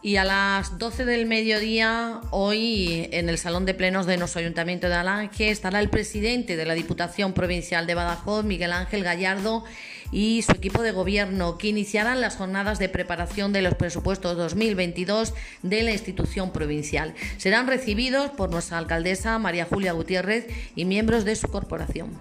Y a las 12 del mediodía, hoy en el Salón de Plenos de nuestro Ayuntamiento de Alange, estará el presidente de la Diputación Provincial de Badajoz, Miguel Ángel Gallardo, y su equipo de gobierno, que iniciarán las jornadas de preparación de los presupuestos 2022 de la institución provincial. Serán recibidos por nuestra alcaldesa María Julia Gutiérrez y miembros de su corporación.